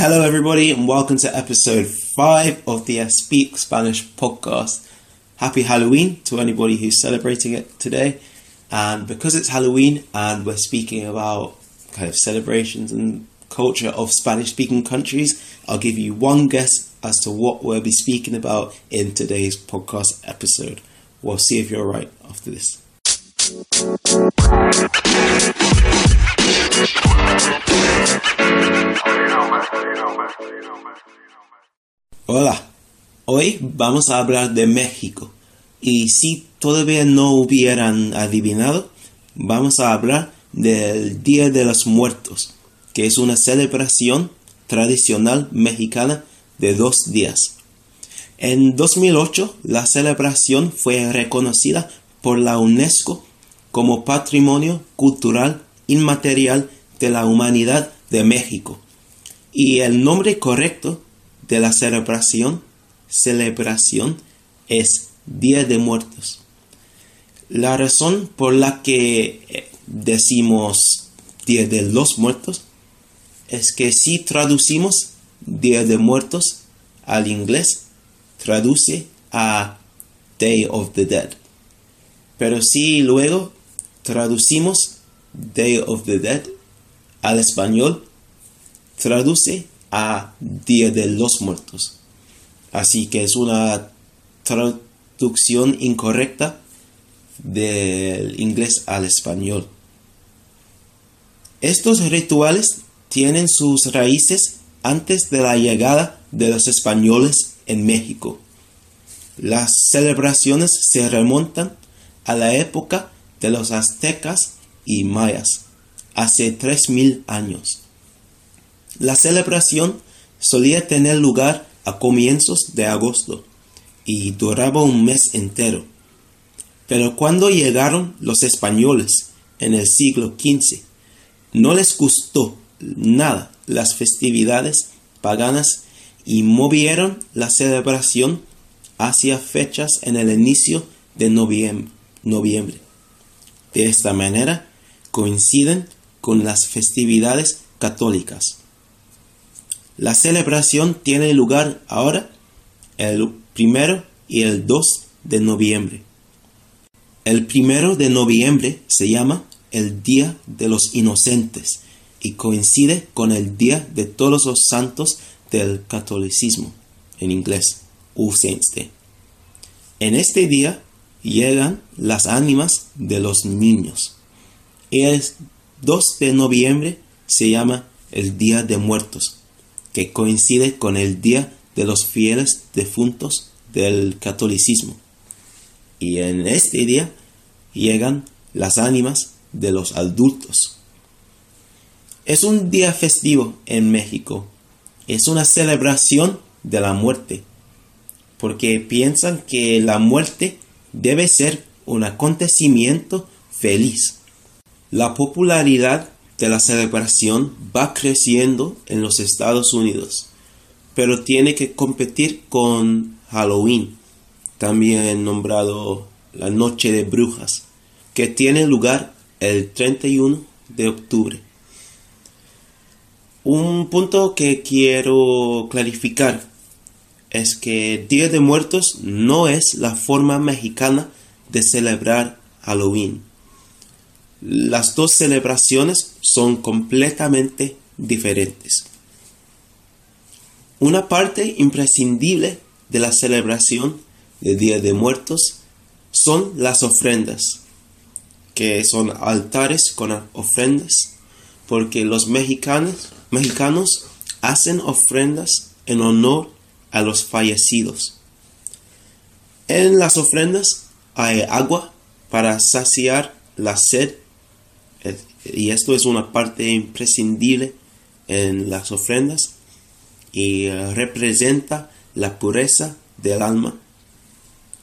Hello, everybody, and welcome to episode five of the Speak Spanish podcast. Happy Halloween to anybody who's celebrating it today. And because it's Halloween and we're speaking about kind of celebrations and culture of Spanish speaking countries, I'll give you one guess as to what we'll be speaking about in today's podcast episode. We'll see if you're right after this. Hola, hoy vamos a hablar de México y si todavía no hubieran adivinado, vamos a hablar del Día de los Muertos, que es una celebración tradicional mexicana de dos días. En 2008, la celebración fue reconocida por la UNESCO como Patrimonio Cultural Inmaterial de la Humanidad de México. Y el nombre correcto de la celebración, celebración es Día de Muertos. La razón por la que eh, decimos Día de los Muertos es que si traducimos Día de Muertos al inglés, traduce a Day of the Dead. Pero si luego traducimos Day of the Dead al español, traduce a Día de los Muertos. Así que es una traducción incorrecta del inglés al español. Estos rituales tienen sus raíces antes de la llegada de los españoles en México. Las celebraciones se remontan a la época de los aztecas y mayas, hace 3.000 años. La celebración solía tener lugar a comienzos de agosto y duraba un mes entero. Pero cuando llegaron los españoles en el siglo XV, no les gustó nada las festividades paganas y movieron la celebración hacia fechas en el inicio de noviembre. De esta manera coinciden con las festividades católicas. La celebración tiene lugar ahora el primero y el 2 de noviembre. El primero de noviembre se llama el Día de los Inocentes y coincide con el Día de Todos los Santos del Catolicismo, en inglés, All Saints. En este día llegan las ánimas de los niños. El 2 de noviembre se llama el Día de Muertos que coincide con el Día de los Fieles Defuntos del catolicismo. Y en este día llegan las ánimas de los adultos. Es un día festivo en México. Es una celebración de la muerte, porque piensan que la muerte debe ser un acontecimiento feliz. La popularidad de la celebración va creciendo en los Estados Unidos, pero tiene que competir con Halloween, también nombrado la Noche de Brujas, que tiene lugar el 31 de octubre. Un punto que quiero clarificar es que Día de Muertos no es la forma mexicana de celebrar Halloween. Las dos celebraciones son completamente diferentes. Una parte imprescindible de la celebración del Día de Muertos son las ofrendas, que son altares con ofrendas, porque los mexicanos, mexicanos hacen ofrendas en honor a los fallecidos. En las ofrendas hay agua para saciar la sed y esto es una parte imprescindible en las ofrendas y eh, representa la pureza del alma.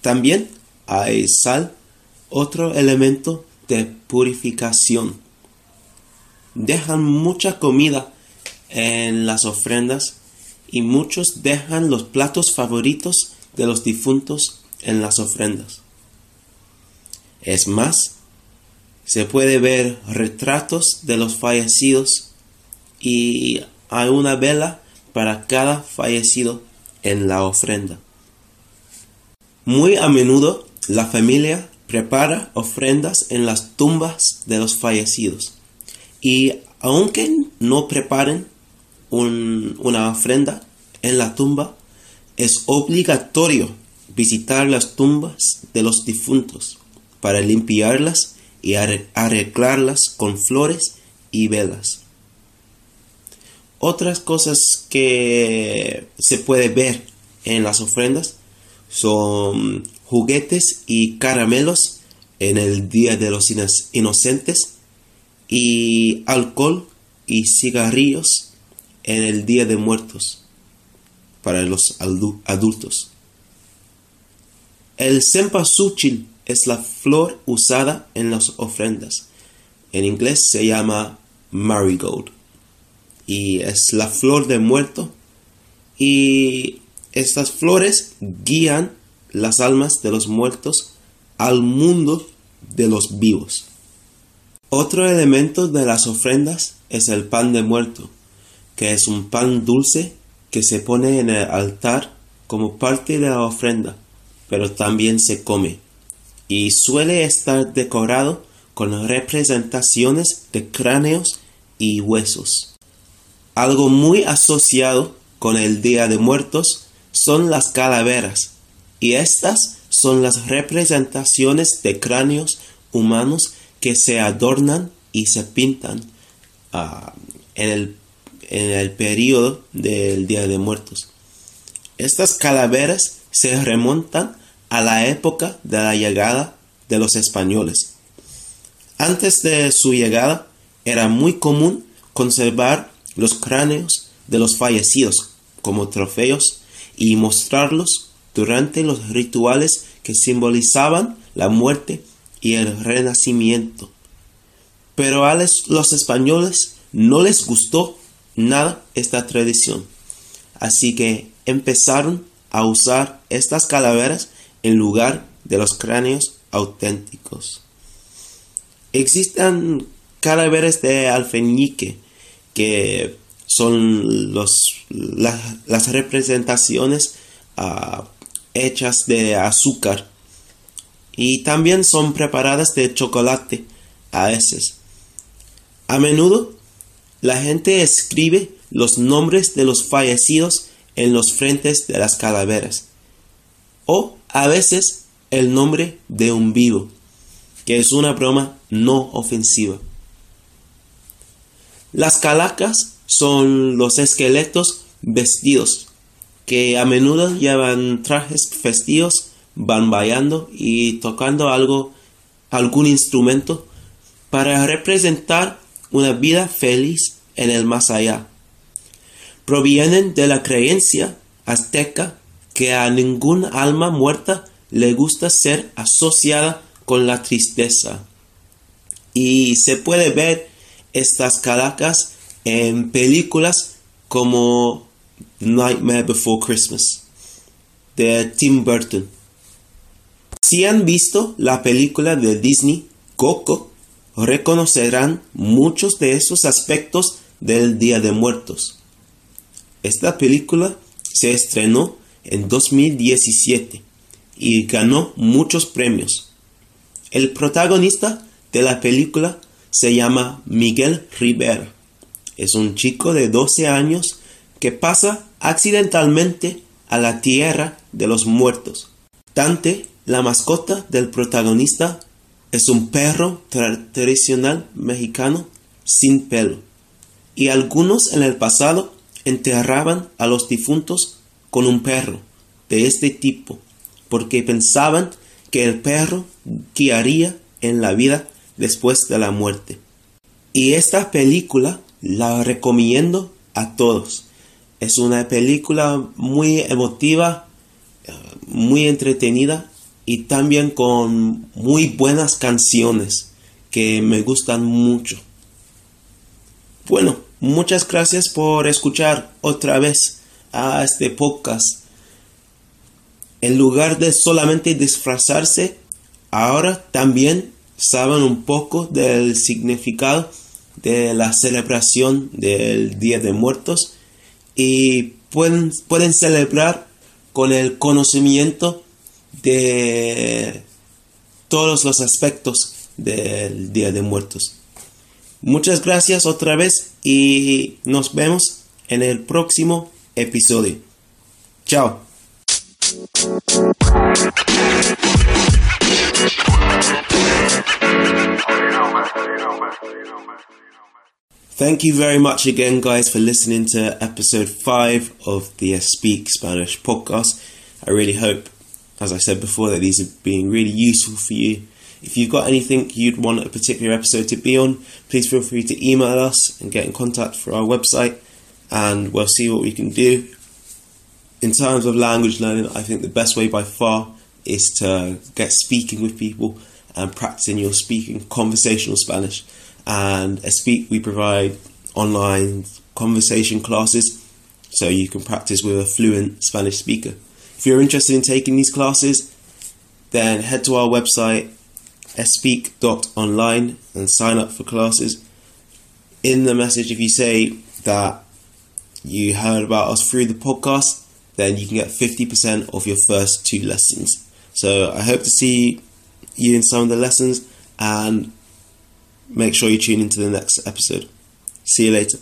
También hay sal, otro elemento de purificación. Dejan mucha comida en las ofrendas y muchos dejan los platos favoritos de los difuntos en las ofrendas. Es más, se puede ver retratos de los fallecidos y hay una vela para cada fallecido en la ofrenda. Muy a menudo la familia prepara ofrendas en las tumbas de los fallecidos y aunque no preparen una ofrenda en la tumba, es obligatorio visitar las tumbas de los difuntos para limpiarlas y arreglarlas con flores y velas. Otras cosas que se puede ver en las ofrendas son juguetes y caramelos en el Día de los Inocentes y alcohol y cigarrillos en el Día de Muertos para los adultos. El cempasúchil es la flor usada en las ofrendas. En inglés se llama marigold y es la flor de muerto y estas flores guían las almas de los muertos al mundo de los vivos. Otro elemento de las ofrendas es el pan de muerto, que es un pan dulce que se pone en el altar como parte de la ofrenda, pero también se come, y suele estar decorado con representaciones de cráneos y huesos. Algo muy asociado con el Día de Muertos son las calaveras, y estas son las representaciones de cráneos humanos que se adornan y se pintan ah, en, el, en el periodo del Día de Muertos. Estas calaveras se remontan a la época de la llegada de los españoles. Antes de su llegada era muy común conservar los cráneos de los fallecidos como trofeos y mostrarlos durante los rituales que simbolizaban la muerte y el renacimiento. Pero a los españoles no les gustó nada esta tradición, así que empezaron a usar estas calaveras en lugar de los cráneos auténticos. Existen calaveras de alfeñique que son los, las representaciones ah, hechas de azúcar y también son preparadas de chocolate a veces. A menudo la gente escribe los nombres de los fallecidos en los frentes de las calaveras o a veces el nombre de un vivo, que es una broma no ofensiva. Las calacas son los esqueletos vestidos que a menudo llevan trajes festivos, van bailando y tocando algo, algún instrumento para representar una vida feliz en el más allá. Provienen de la creencia azteca que a ningún alma muerta le gusta ser asociada con la tristeza. Y se puede ver estas calacas en películas como Nightmare Before Christmas de Tim Burton. Si han visto la película de Disney Coco, reconocerán muchos de esos aspectos del Día de Muertos. Esta película se estrenó en 2017 y ganó muchos premios. El protagonista de la película se llama Miguel Rivera. Es un chico de 12 años que pasa accidentalmente a la tierra de los muertos. Dante, la mascota del protagonista, es un perro tradicional mexicano sin pelo. Y algunos en el pasado enterraban a los difuntos con un perro de este tipo, porque pensaban que el perro guiaría en la vida después de la muerte. Y esta película la recomiendo a todos. Es una película muy emotiva, eh, muy entretenida y también con muy buenas canciones que me gustan mucho. Bueno, muchas gracias por escuchar otra vez a este podcast. En lugar de solamente disfrazarse, ahora también saben un poco del significado de la celebración del Día de Muertos y pueden, pueden celebrar con el conocimiento de todos los aspectos del Día de Muertos. Muchas gracias otra vez y nos vemos en el próximo episodio. Chao. Thank you very much again, guys, for listening to episode 5 of the Speak Spanish podcast. I really hope, as I said before, that these are being really useful for you. If you've got anything you'd want a particular episode to be on, please feel free to email us and get in contact for our website, and we'll see what we can do. In terms of language learning, I think the best way by far is to get speaking with people and practicing your speaking conversational Spanish and at Speak we provide online conversation classes so you can practice with a fluent Spanish speaker. If you're interested in taking these classes, then head to our website speak.online and sign up for classes. In the message, if you say that you heard about us through the podcast, then you can get 50% of your first two lessons. So I hope to see you in some of the lessons and make sure you tune into the next episode. See you later.